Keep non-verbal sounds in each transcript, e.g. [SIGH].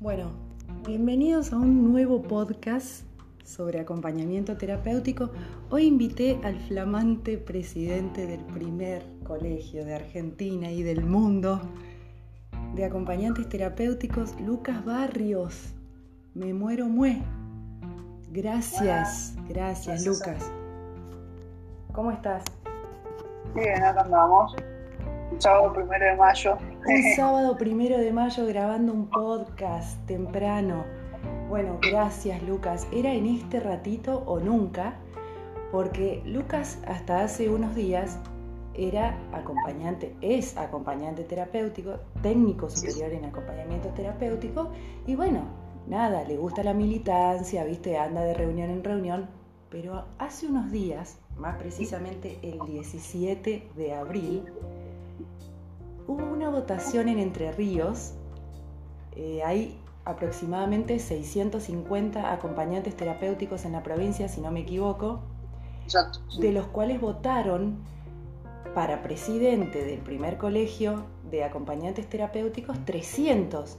Bueno, bienvenidos a un nuevo podcast sobre acompañamiento terapéutico. Hoy invité al flamante presidente del primer colegio de Argentina y del mundo de acompañantes terapéuticos, Lucas Barrios. Me muero mue. Gracias, gracias Lucas. ¿Cómo estás? Bien, acá andamos. Un sábado primero de mayo. Un [LAUGHS] sábado primero de mayo grabando un podcast temprano. Bueno, gracias Lucas. Era en este ratito o nunca, porque Lucas hasta hace unos días era acompañante, es acompañante terapéutico, técnico superior en acompañamiento terapéutico. Y bueno, nada, le gusta la militancia, viste, anda de reunión en reunión, pero hace unos días, más precisamente el 17 de abril, hubo una votación en Entre Ríos, eh, hay aproximadamente 650 acompañantes terapéuticos en la provincia, si no me equivoco, de los cuales votaron para presidente del primer colegio de acompañantes terapéuticos 300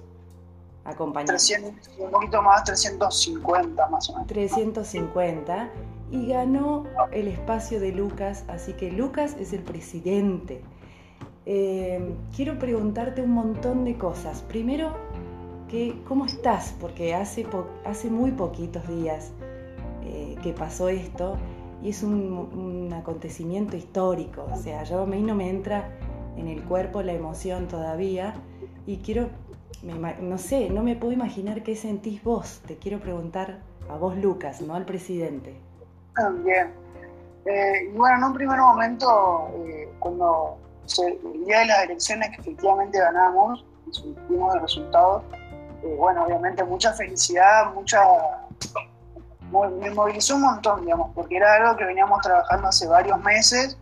acompañantes. 300, un poquito más, 350 más o menos. 350 y ganó el espacio de Lucas, así que Lucas es el presidente. Eh, quiero preguntarte un montón de cosas. Primero, que, ¿cómo estás? Porque hace, hace muy poquitos días eh, que pasó esto y es un, acontecimiento histórico. O sea, yo a mí no me entra en el cuerpo la emoción todavía y quiero, no sé, no me puedo imaginar qué sentís vos. Te quiero preguntar a vos, Lucas, no al presidente. Bien. Eh, y bueno, en un primer momento, eh, cuando el día de las elecciones que efectivamente ganamos supimos el resultado, eh, bueno, obviamente mucha felicidad, mucha me movilizó un montón, digamos, porque era algo que veníamos trabajando hace varios meses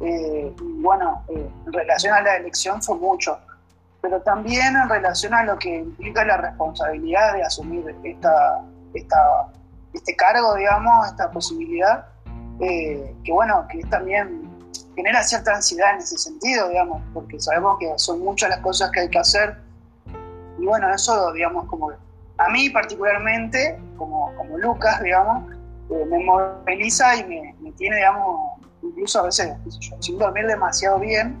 eh, y bueno, eh, en relación a la elección fue mucho, pero también en relación a lo que implica la responsabilidad de asumir esta, esta, este cargo, digamos, esta posibilidad, eh, que bueno, que también genera cierta ansiedad en ese sentido, digamos, porque sabemos que son muchas las cosas que hay que hacer y bueno, eso, digamos, como a mí particularmente, como, como Lucas, digamos, eh, me moviliza y me, tiene, digamos, incluso a veces, sin dormir demasiado bien,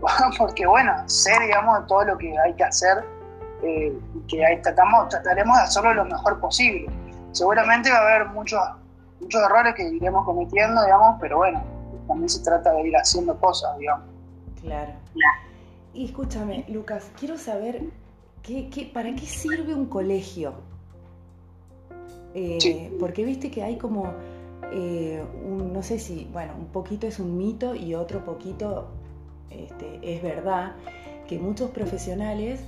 [LAUGHS] porque bueno, sé, digamos, todo lo que hay que hacer eh, y que ahí tratamos, trataremos de hacerlo lo mejor posible. Seguramente va a haber muchos, muchos errores que iremos cometiendo, digamos, pero bueno, también se trata de ir haciendo cosas, digamos. Claro. Y escúchame, Lucas, quiero saber para qué sirve un colegio? Eh, porque viste que hay como, eh, no sé si, bueno, un poquito es un mito y otro poquito este, es verdad, que muchos profesionales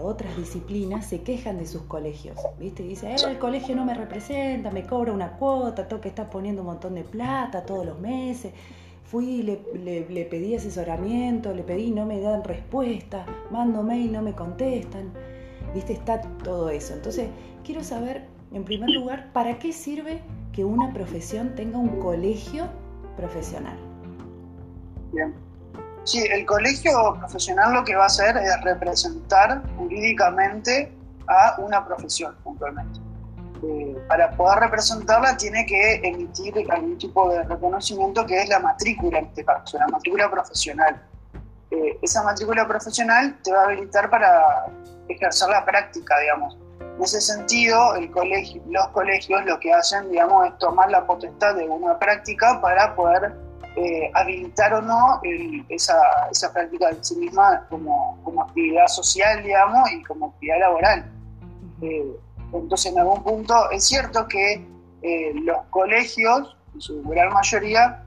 otras disciplinas se quejan de sus colegios, ¿viste? Dice, eh, el colegio no me representa, me cobra una cuota, tengo que estar poniendo un montón de plata todos los meses fui, le, le, pedí asesoramiento, le pedí, no me dan respuesta, mando mail, no me contestan, viste, está todo eso. Entonces, quiero saber, en primer lugar, ¿para qué sirve que una profesión tenga un colegio profesional? Bien. Sí, el colegio profesional lo que va a hacer es representar jurídicamente a una profesión puntualmente. Eh, para poder representarla tiene que emitir algún tipo de reconocimiento que es la matrícula en este caso, la matrícula profesional. Eh, esa matrícula profesional te va a habilitar para ejercer la práctica, digamos. En ese sentido, el colegio, los colegios lo que hacen, digamos, es tomar la potestad de una práctica para poder eh, habilitar o no esa, esa, práctica en sí misma como, como, actividad social, digamos, y como actividad laboral. Entonces, en algún punto, es cierto que eh, los colegios, en su gran mayoría,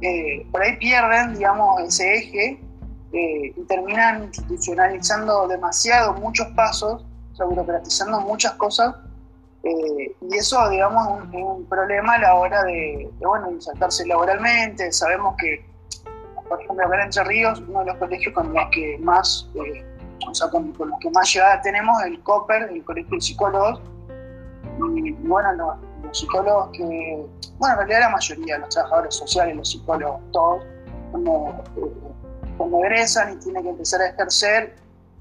eh, por ahí pierden, digamos, ese eje eh, y terminan institucionalizando demasiado muchos pasos, o sea, burocratizando muchas cosas, y eso, digamos, es un, problema a la hora de, bueno, insertarse laboralmente. Sabemos que, por ejemplo, acá en Entre Ríos, uno de los colegios con los que más o sea, con, los que más llegada tenemos, el COPER, el Colegio de Psicólogos, y bueno, los, psicólogos que, bueno, en realidad la mayoría, los trabajadores sociales, los psicólogos, todos, cuando, eh, egresan y tienen que empezar a ejercer,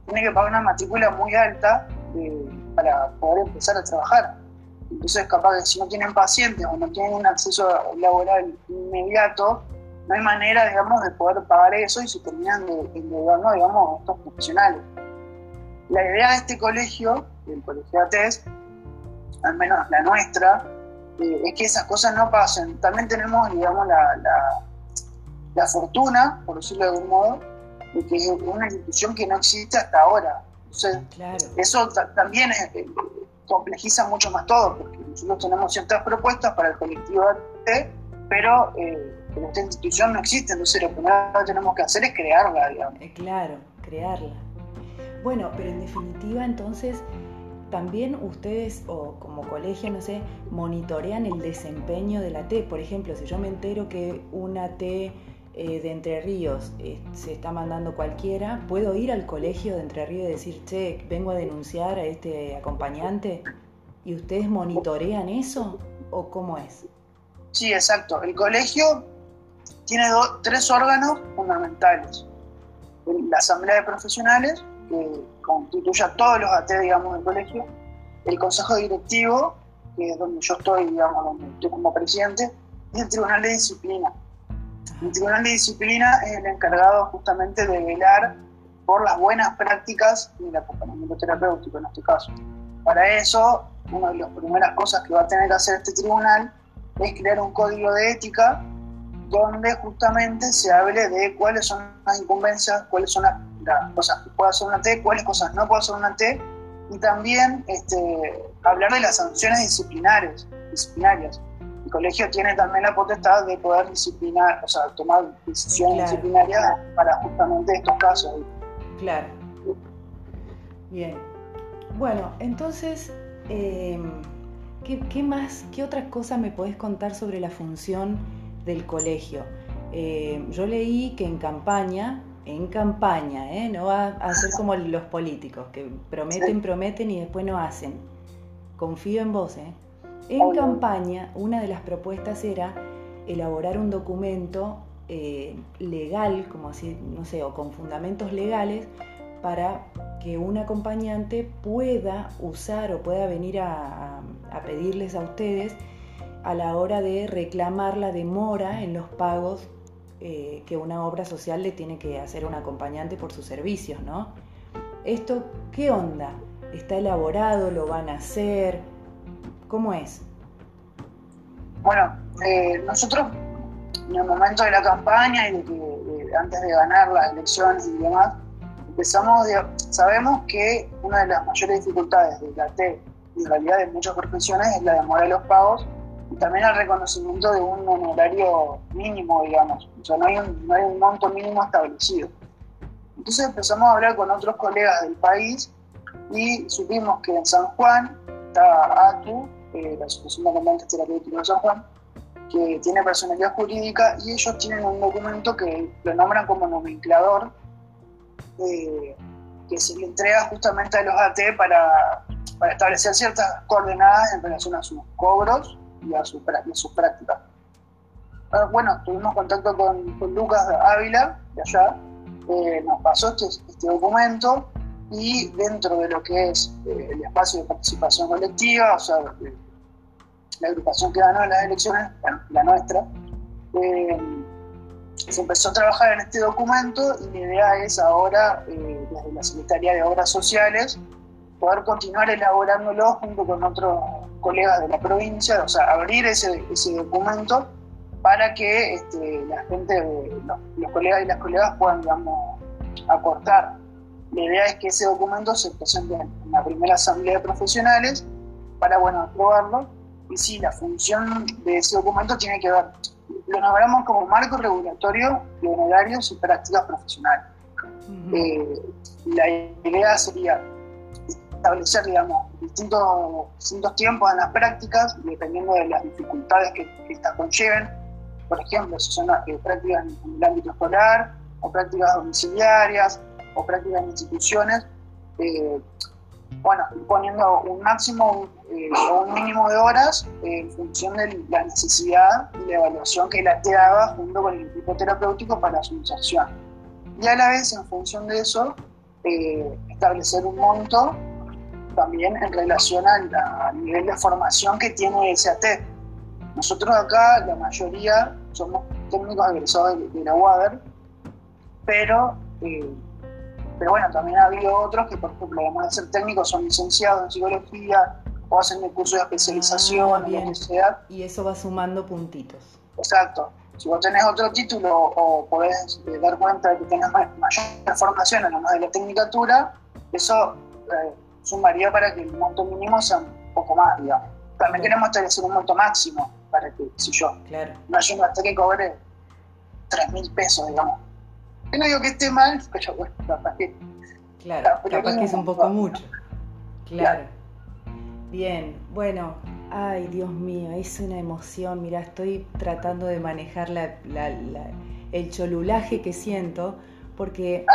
tienen que pagar una matrícula muy alta, de, para poder empezar a trabajar. Entonces, capaz que si no tienen pacientes o no tienen un acceso laboral inmediato, no hay manera, digamos, de poder pagar eso y se terminan endeudando, digamos, estos profesionales. La idea de este colegio, del colegio ATES, al menos la nuestra, eh, es que esas cosas no pasen. También tenemos, digamos, la, la, fortuna, por decirlo de algún modo, de que es una institución que no existe hasta ahora. Entonces, eso también eh, complejiza mucho más todo, porque nosotros tenemos ciertas propuestas para el colectivo AT, pero eh, esta institución no existe, entonces lo primero que tenemos que hacer es crearla, digamos. Eh, claro, crearla. Bueno, pero en definitiva entonces también ustedes o como colegio, no sé, monitorean el desempeño de la T. Por ejemplo, si yo me entero que una T eh, de Entre Ríos eh, se está mandando cualquiera, ¿puedo ir al colegio de Entre Ríos y decir, che, vengo a denunciar a este acompañante? ¿Y ustedes monitorean eso o cómo es? Sí, exacto. El colegio tiene tres órganos fundamentales. La Asamblea de Profesionales, que constituye a todos los AT, digamos, del colegio, el Consejo Directivo, que es donde yo estoy, digamos, donde estoy como presidente, y el Tribunal de Disciplina. El Tribunal de Disciplina es el encargado justamente de velar por las buenas prácticas del acompañamiento terapéutico en este caso. Para eso, una de las primeras cosas que va a tener que hacer este tribunal es crear un código de ética donde justamente se hable de cuáles son las incumbencias, cuáles son las las cosas que puede hacer una T, cuáles cosas no puede hacer una T, y también este, hablar de las sanciones disciplinares, disciplinarias. El colegio tiene también la potestad de poder disciplinar, o sea, tomar decisiones disciplinarias para justamente estos casos. Claro. Bien. Bueno, entonces, em, ¿qué, más, qué otras cosas me podés contar sobre la función del colegio? Em, yo leí que en campaña en campaña, ¿eh? no va a ser como los políticos, que prometen, prometen y después no hacen. Confío en vos. ¿eh? En campaña, una de las propuestas era elaborar un documento eh, legal, como así, no sé, o con fundamentos legales, para que un acompañante pueda usar o pueda venir a pedirles a ustedes a la hora de reclamar la demora en los pagos eh, que una obra social le tiene que hacer un acompañante por sus servicios, ¿no? ¿Esto qué onda? ¿Está elaborado? ¿Lo van a hacer? ¿Cómo es? Bueno, eh, nosotros en el momento de la campaña y de que antes de ganar las elecciones y demás, empezamos, sabemos que una de las mayores dificultades de la T y en realidad de muchas profesiones es la demora de los pagos y también el reconocimiento de un honorario mínimo, digamos. O sea, no hay un, no hay un monto mínimo establecido. Entonces empezamos a hablar con otros colegas del país y supimos que en San Juan está ATU, eh, la Asociación de Acompañantes Terapéuticos de San Juan, que tiene personalidad jurídica y ellos tienen un documento que lo nombran como nomenclador, eh, que se le entrega justamente a los AT para, establecer ciertas coordenadas en relación a sus cobros y a, su, sus prácticas. Ah, bueno, tuvimos contacto con, Lucas Ávila, de allá, eh, nos pasó este, este, documento y dentro de lo que es eh, el espacio de participación colectiva, o sea, la agrupación que ganó las elecciones, la, nuestra, eh, se empezó a trabajar en este documento y la idea es ahora, desde la Secretaría de Obras Sociales, poder continuar elaborándolo junto con otros colegas de la provincia, o sea, abrir ese, ese documento para que este, la gente, los, colegas y las colegas puedan, digamos, aportar. La idea es que ese documento se presente en la primera asamblea de profesionales para, bueno, aprobarlo. Y sí, la función de ese documento tiene que ver, lo nombramos como marco regulatorio de honorarios y prácticas profesionales. Eh, la idea sería establecer, digamos, distintos, distintos tiempos en las prácticas, dependiendo de las dificultades que, estas conlleven. Por ejemplo, si son eh, prácticas en el ámbito escolar, o prácticas domiciliarias, o prácticas en instituciones, eh, bueno, poniendo un máximo eh, o un mínimo de horas en función de la necesidad y la evaluación que la te haga junto con el equipo terapéutico para su inserción. Y a la vez, en función de eso, establecer un monto también en relación al, nivel de formación que tiene ese AT. Nosotros acá, la mayoría, somos técnicos egresados de, la UADER, pero, eh, pero bueno, también ha habido otros que, por ejemplo, además de ser técnicos, son licenciados en psicología o hacen el curso de especialización ah, en la universidad. Y eso va sumando puntitos. Exacto. Si vos tenés otro título o podés eh, dar cuenta de que tenés mayor formación en la de la tecnicatura, eso eh, sumaría para que el monto mínimo sea un poco más, digamos. También queremos establecer un monto máximo para que, si yo, claro. no hay un que cobre 3 mil pesos, digamos. Yo no digo que esté mal, pero bueno, capaz que. Claro, capaz que es un poco mucho. claro. Bien, bueno, ay Dios mío, es una emoción. Mira, estoy tratando de manejar la, el cholulaje que siento, porque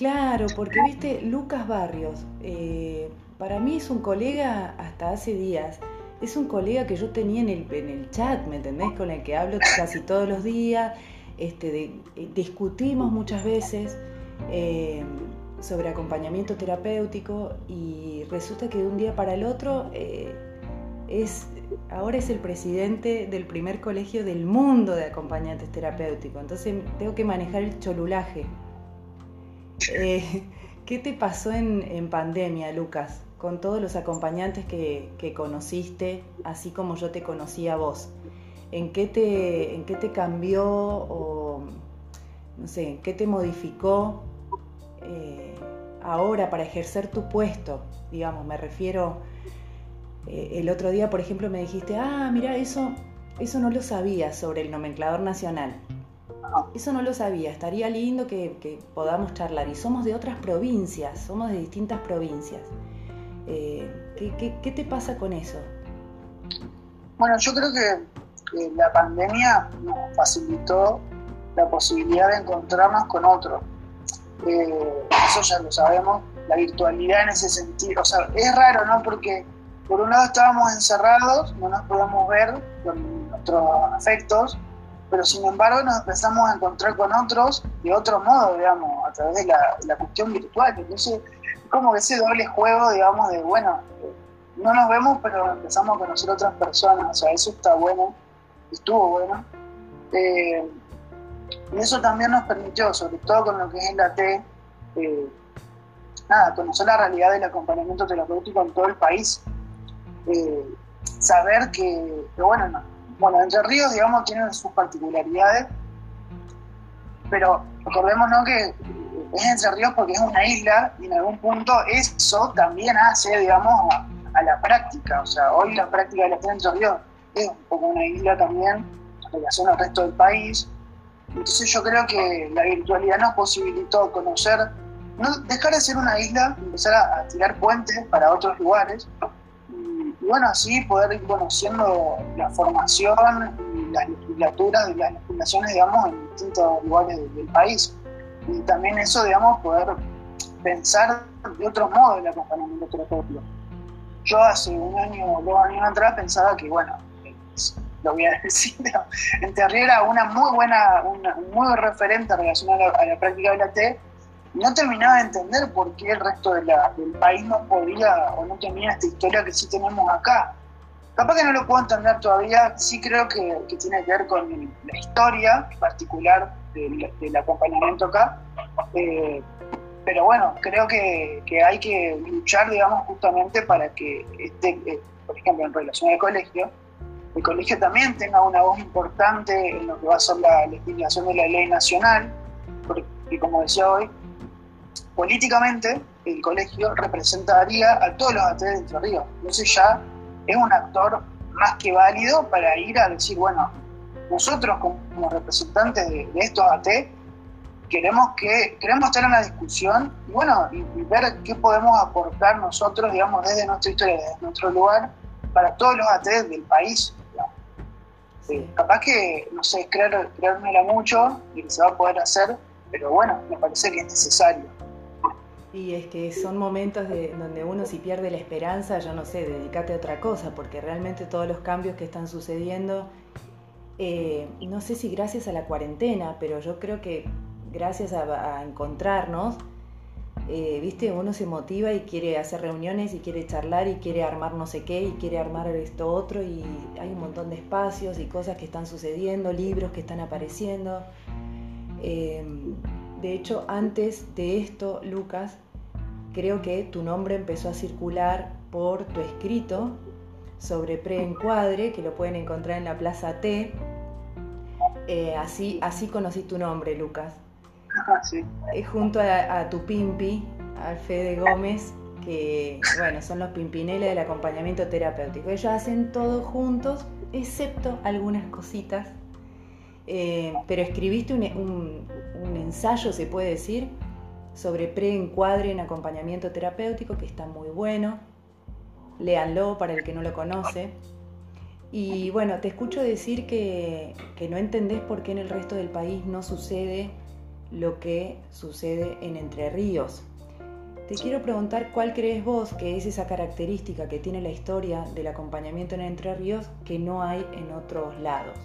Claro, porque viste, Lucas Barrios, eh, para mí es un colega hasta hace días, es un colega que yo tenía en el, en el chat, ¿me entendés? Con el que hablo casi todos los días, este, eh, discutimos muchas veces eh, sobre acompañamiento terapéutico y resulta que de un día para el otro es, ahora es el presidente del primer colegio del mundo de acompañantes terapéuticos, entonces tengo que manejar el cholulaje. Eh, [LAUGHS] ¿Qué te pasó en, pandemia, Lucas, con todos los acompañantes que, conociste, así como yo te conocí a vos? ¿En qué te, en qué te cambió o, no sé, qué te modificó eh, ahora para ejercer tu puesto? Digamos, me refiero, eh, el otro día, por ejemplo, me dijiste, ah, mira, eso, eso no lo sabía sobre el nomenclador nacional. Eso no lo sabía, estaría lindo que, podamos charlar. Y somos de otras provincias, somos de distintas provincias. Eh, ¿qué, te pasa con eso? Bueno, yo creo que la pandemia nos facilitó la posibilidad de encontrarnos con otros. Eh, eso ya lo sabemos, la virtualidad en ese sentido. O sea, es raro, ¿no? Porque por un lado estábamos encerrados, no nos podemos ver con nuestros afectos, pero sin embargo nos empezamos a encontrar con otros de otro modo, digamos, a través de la, cuestión virtual. Entonces, como que ese doble juego, digamos, de, bueno, no nos vemos, pero empezamos a conocer otras personas, o sea, eso está bueno, estuvo bueno. Eh, y eso también nos permitió, sobre todo con lo que es la T, eh, nada, conocer la realidad del acompañamiento terapéutico en todo el país. Eh, saber que, bueno, no, bueno, Entre Ríos, digamos, tiene sus particularidades, pero recordémonos que es Entre Ríos porque es una isla y en algún punto eso también hace, digamos, a, la práctica. O sea, hoy la práctica de la Entre Ríos es un poco una isla también en relación al resto del país. Entonces yo creo que la virtualidad nos posibilitó conocer, no dejar de ser una isla, empezar a tirar puentes para otros lugares bueno, así poder ir conociendo la formación y las legislaturas de las legislaciones, digamos, en distintos lugares del, país. Y también eso, digamos, poder pensar de otro modo el acompañamiento terapéutico. Yo hace un año o dos años atrás pensaba que, bueno, lo voy a decir, [LAUGHS] en Terrier era una muy buena, una, un muy referente relacionado a la, práctica de la T, no terminaba de entender por qué el resto del país no podía o no tenía esta historia que sí tenemos acá. Capaz que no lo puedo entender todavía, sí creo que, tiene que ver con la historia particular del, acompañamiento acá, eh, pero bueno, creo que, hay que luchar, digamos, justamente para que, este, eh, por ejemplo, en relación al colegio, el colegio también tenga una voz importante en lo que va a ser la legislación de la ley nacional, porque como decía hoy, políticamente el colegio representaría a todos los AT de Entre Ríos. Entonces ya es un actor más que válido para ir a decir, bueno, nosotros como representantes de, estos AT queremos que queremos estar en la discusión y bueno y, ver qué podemos aportar nosotros digamos desde nuestra historia desde nuestro lugar para todos los AT del país capaz que no sé creer, creérmela mucho y que se va a poder hacer pero bueno me parece que es necesario. Y es que son momentos de, donde uno si pierde la esperanza, yo no sé, dedícate a otra cosa, porque realmente todos los cambios que están sucediendo, eh, no sé si gracias a la cuarentena, pero yo creo que gracias a, encontrarnos, eh, viste, uno se motiva y quiere hacer reuniones y quiere charlar y quiere armar no sé qué y quiere armar esto otro y hay un montón de espacios y cosas que están sucediendo, libros que están apareciendo. Eh, de hecho, antes de esto, Lucas, creo que tu nombre empezó a circular por tu escrito sobre preencuadre, que lo pueden encontrar en la Plaza T. Eh, así, así conocí tu nombre, Lucas. Sí. junto a, tu pimpi, al Fede Gómez, que bueno, son los pimpineles del acompañamiento terapéutico. Ellos hacen todo juntos, excepto algunas cositas. Eh, pero escribiste un, ensayo, se puede decir, sobre preencuadre en acompañamiento terapéutico, que está muy bueno. Léanlo para el que no lo conoce. Y bueno, te escucho decir que, que no entendés por qué en el resto del país no sucede lo que sucede en Entre Ríos. Te quiero preguntar cuál crees vos que es esa característica que tiene la historia del acompañamiento en Entre Ríos que no hay en otros lados.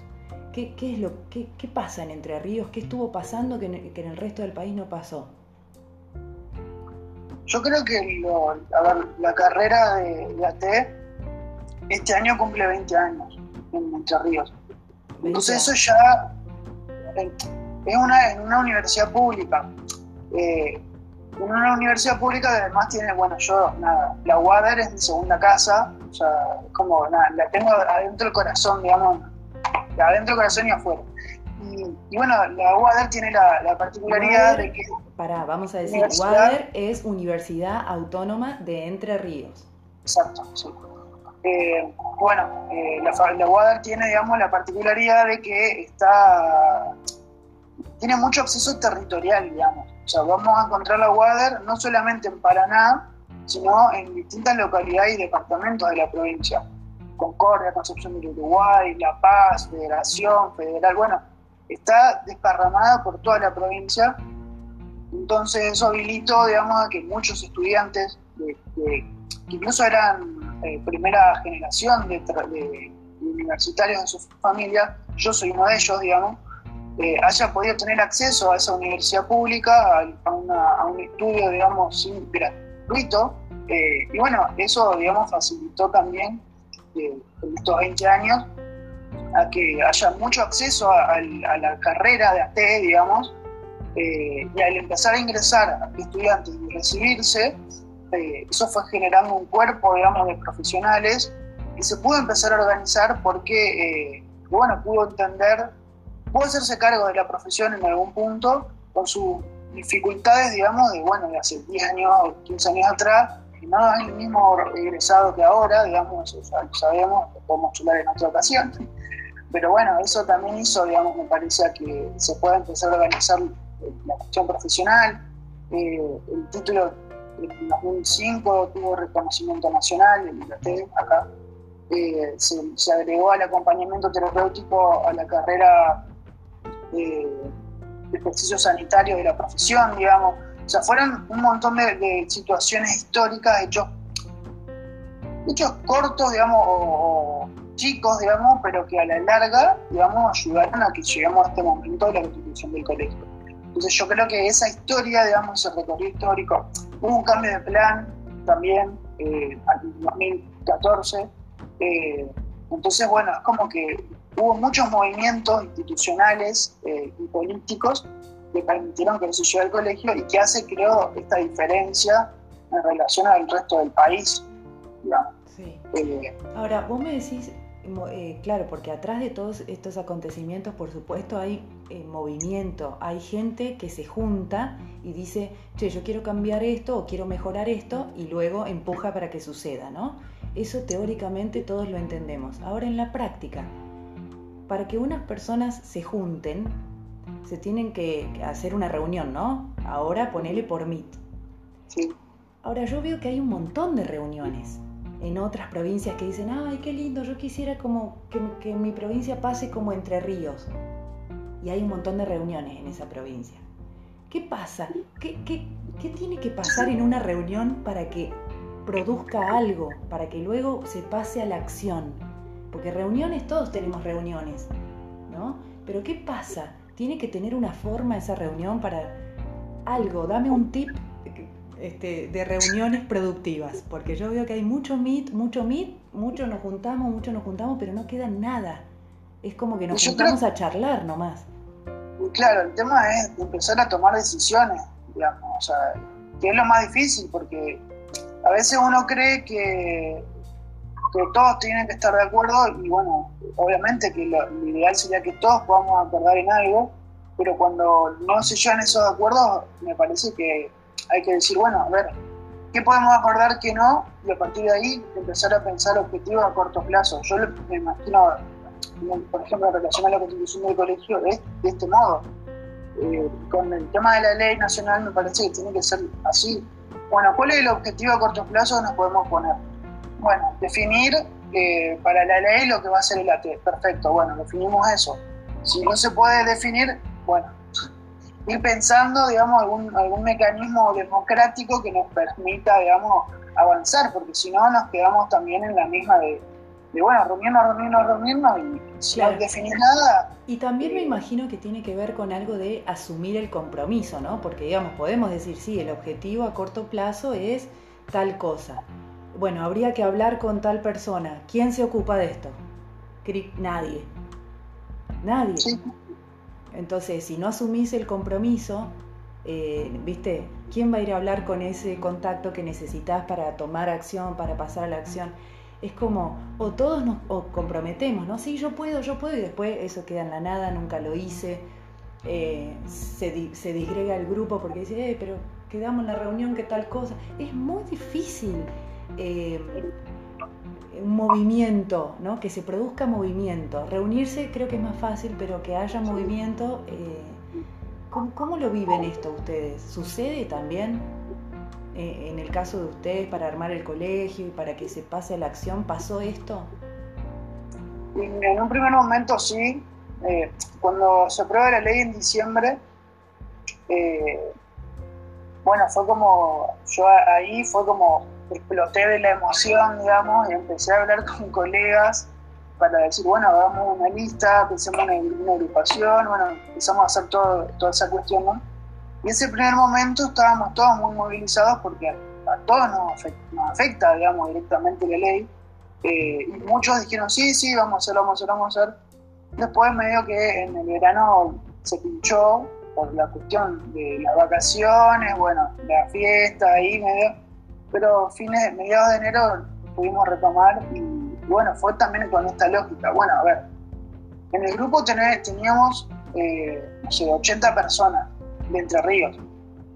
¿Qué, es lo, qué, pasa en Entre Ríos? ¿Qué estuvo pasando que en, el resto del país no pasó? Yo creo que la carrera de, AT este año cumple 20 años en Entre Ríos. Entonces eso ya es una, en una universidad pública. Eh, en una universidad pública además tiene, bueno, yo, nada, la UADER es mi segunda casa, o sea, es como, nada, la tengo adentro del corazón, digamos, adentro del corazón y afuera. Y, bueno, la UADER tiene la, particularidad de que... Pará, vamos a decir, UADER es Universidad Autónoma de Entre Ríos. Exacto, sí. Eh, bueno, eh, la, la UADER tiene, digamos, la particularidad de que está tiene mucho acceso territorial, digamos. O sea, vamos a encontrar la WADER no solamente en Paraná, sino en distintas localidades y departamentos de la provincia. Concordia, Concepción del Uruguay, La Paz, Federación, Federal, bueno, está desparramada por toda la provincia. Entonces eso habilitó, digamos, a que muchos estudiantes, que incluso eran eh, primera generación de, de universitarios en su familia, yo soy uno de ellos, digamos, eh, haya podido tener acceso a esa universidad pública, a, un estudio, digamos, gratuito. Eh, y bueno, eso, digamos, facilitó también eh, en estos 20 años a que haya mucho acceso a, la carrera de AT, digamos, y al empezar a ingresar a estudiantes y recibirse, eso fue generando un cuerpo, digamos, de profesionales y se pudo empezar a organizar porque, bueno, pudo entender pudo hacerse cargo de la profesión en algún punto con sus dificultades, digamos, de, bueno, de hace 10 años o 15 años atrás, y no es el mismo egresado que ahora, digamos, eso ya lo sabemos, lo podemos hablar en otra ocasión. Pero bueno, eso también hizo, digamos, me parece que se pueda empezar a organizar la cuestión profesional. Eh, el título en 2005 tuvo reconocimiento nacional la TED, acá. Eh, se, agregó al acompañamiento terapéutico a la carrera de, ejercicio sanitario de la profesión, digamos. O sea, fueron un montón de, situaciones históricas, hechos, hechos cortos, digamos, o, chicos, digamos, pero que a la larga, digamos, ayudaron a que lleguemos a este momento de la constitución del colegio. Entonces yo creo que esa historia, digamos, ese recorrido histórico, hubo un cambio de plan también eh, en 2014. Eh, entonces, bueno, es como que hubo muchos movimientos institucionales eh, y políticos que permitieron que eso llegue al colegio y que hace, creo, esta diferencia en relación al resto del país. Sí. Eh, Ahora, vos me decís, eh, claro, porque atrás de todos estos acontecimientos, por supuesto, hay movimiento, hay gente que se junta y dice, che, yo quiero cambiar esto o quiero mejorar esto y luego empuja para que suceda, ¿no? Eso teóricamente todos lo entendemos. Ahora en la práctica, para que unas personas se junten, se tienen que hacer una reunión, ¿no? Ahora ponele por Meet. Sí. Ahora yo veo que hay un montón de reuniones en otras provincias que dicen, ay, qué lindo, yo quisiera como que, mi provincia pase como Entre Ríos. Y hay un montón de reuniones en esa provincia. ¿Qué pasa? ¿Qué, qué tiene que pasar en una reunión para que produzca algo, para que luego se pase a la acción? Porque reuniones, todos tenemos reuniones, ¿no? Pero ¿qué pasa? Tiene que tener una forma esa reunión para algo, dame un tip este, de reuniones productivas, porque yo veo que hay mucho meet, mucho meet, mucho nos juntamos, mucho nos juntamos, pero no queda nada. Es como que nos juntamos a charlar nomás. Claro, el tema es empezar a tomar decisiones, digamos, o sea, que es lo más difícil, porque a veces uno cree que, que todos tienen que estar de acuerdo y bueno, obviamente que lo, ideal sería que todos podamos acordar en algo, pero cuando no se llegan esos acuerdos, me parece que hay que decir, bueno, a ver, ¿qué podemos acordar que no? Y a partir de ahí empezar a pensar objetivos a corto plazo. Yo me imagino, por ejemplo, en relación a la constitución del colegio, de, de este modo. Eh, con el tema de la ley nacional me parece que tiene que ser así. Bueno, ¿cuál es el objetivo a corto plazo que nos podemos poner? Bueno, definir eh, para la ley lo que va a ser el AT. Perfecto, bueno, definimos eso. Si no se puede definir, bueno, ir pensando, digamos, algún, algún mecanismo democrático que nos permita, digamos, avanzar, porque si no nos quedamos también en la misma de, de bueno, reunirnos, reunirnos, reunirnos y si no definir nada. Y también me imagino que tiene que ver con algo de asumir el compromiso, ¿no? Porque, digamos, podemos decir, sí, el objetivo a corto plazo es tal cosa. Bueno, habría que hablar con tal persona. ¿Quién se ocupa de esto? Nadie. Nadie. Entonces, si no asumís el compromiso, eh, ¿viste? ¿Quién va a ir a hablar con ese contacto que necesitas para tomar acción, para pasar a la acción? Es como, o todos nos comprometemos, ¿no? Sí, yo puedo, yo puedo, y después eso queda en la nada, nunca lo hice. Eh, se, se, disgrega el grupo porque dice, eh, pero quedamos en la reunión, ¿qué tal cosa? Es muy difícil eh, un movimiento, ¿no? que se produzca movimiento. Reunirse creo que es más fácil, pero que haya movimiento, eh, ¿cómo, lo viven esto ustedes? ¿Sucede también eh, en el caso de ustedes para armar el colegio y para que se pase a la acción? ¿Pasó esto? En un primer momento sí. Cuando se aprueba la ley en diciembre, bueno, fue como, yo ahí fue como exploté de la emoción, digamos, y empecé a hablar [LAUGHS] con colegas para decir, bueno, hagamos una lista, pensemos en una agrupación, bueno, empezamos a hacer todo, toda esa cuestión, ¿no? Y ese primer momento estábamos todos muy movilizados porque a, todos nos afecta, digamos, directamente la ley. Eh, y muchos dijeron, sí, sí, vamos a hacerlo, vamos a hacerlo, vamos a hacer. Después medio que en el verano se pinchó por la cuestión de las vacaciones, bueno, la fiesta ahí medio pero fines, mediados de enero pudimos retomar y, bueno, fue también con esta lógica. Bueno, a ver, en el grupo teníamos, eh, no sé, 80 personas de Entre Ríos,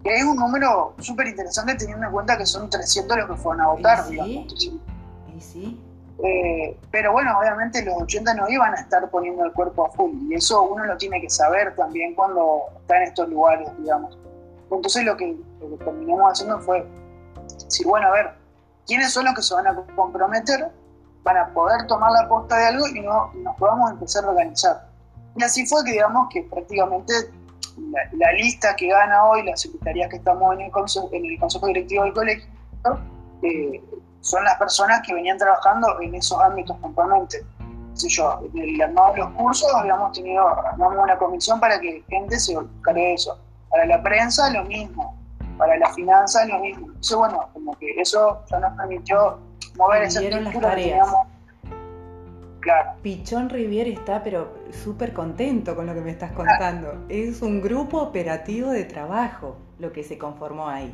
que es un número súper interesante teniendo en cuenta que son 300 los que fueron a votar, ¿Y sí? ¿Y sí? Eh, pero bueno, obviamente los 80 no iban a estar poniendo el cuerpo a full y eso uno lo tiene que saber también cuando está en estos lugares, digamos. Entonces lo que, lo que terminamos haciendo fue decir, bueno, a ver, ¿quiénes son los que se van a comprometer para poder tomar la posta de algo y, no, nos podamos empezar a organizar? Y así fue que, digamos, que prácticamente la, lista que gana hoy, las secretarías que estamos en el, consejo, en el consejo directivo del colegio, eh, son las personas que venían trabajando en esos ámbitos puntualmente. Si yo, en el armado de los cursos habíamos tenido, armamos una comisión para que gente se encargue de eso. Para la prensa, lo mismo para la finanza lo mismo. Entonces, bueno, como que eso ya nos permitió mover esa las tareas. Claro. Pichón Rivier está pero súper contento con lo que me estás contando. Es un grupo operativo de trabajo lo que se conformó ahí.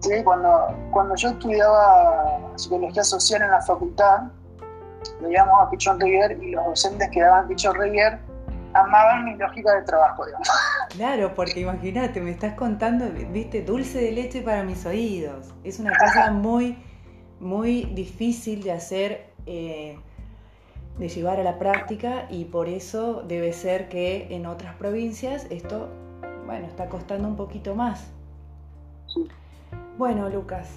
Sí, cuando, cuando yo estudiaba psicología social en la facultad, veíamos a Pichón Rivier y los docentes que daban Pichón Rivier amaban mi lógica de trabajo, digamos. [LAUGHS] Claro, porque imagínate, me estás contando, viste, dulce de leche para mis oídos. Es una cosa muy, muy difícil de hacer, eh, de llevar a la práctica y por eso debe ser que en otras provincias esto, bueno, está costando un poquito más. Bueno, Lucas,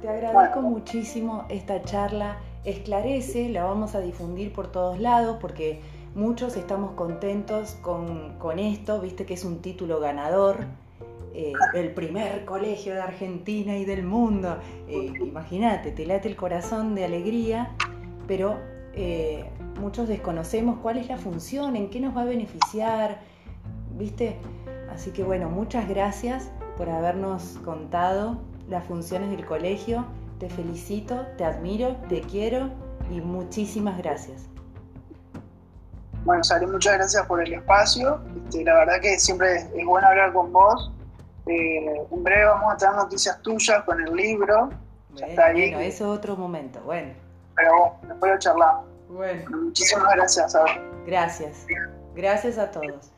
te agradezco muchísimo esta charla. Esclarece, la vamos a difundir por todos lados porque Muchos estamos contentos con, esto, viste que es un título ganador, eh, el primer colegio de Argentina y del mundo. Eh, imagínate, te late el corazón de alegría, pero eh, muchos desconocemos cuál es la función, en qué nos va a beneficiar, ¿viste? Así que bueno, muchas gracias por habernos contado las funciones del colegio. Te felicito, te admiro, te quiero y muchísimas gracias. Bueno, Sari, muchas gracias por el espacio. Este, la verdad que siempre es bueno hablar con vos. Eh, en breve vamos a tener noticias tuyas con el libro. Bueno, está ahí. bueno eso es otro momento. Bueno. Pero bueno, después lo charlamos. Bueno. Muchísimas gracias. Gracias. Gracias a todos.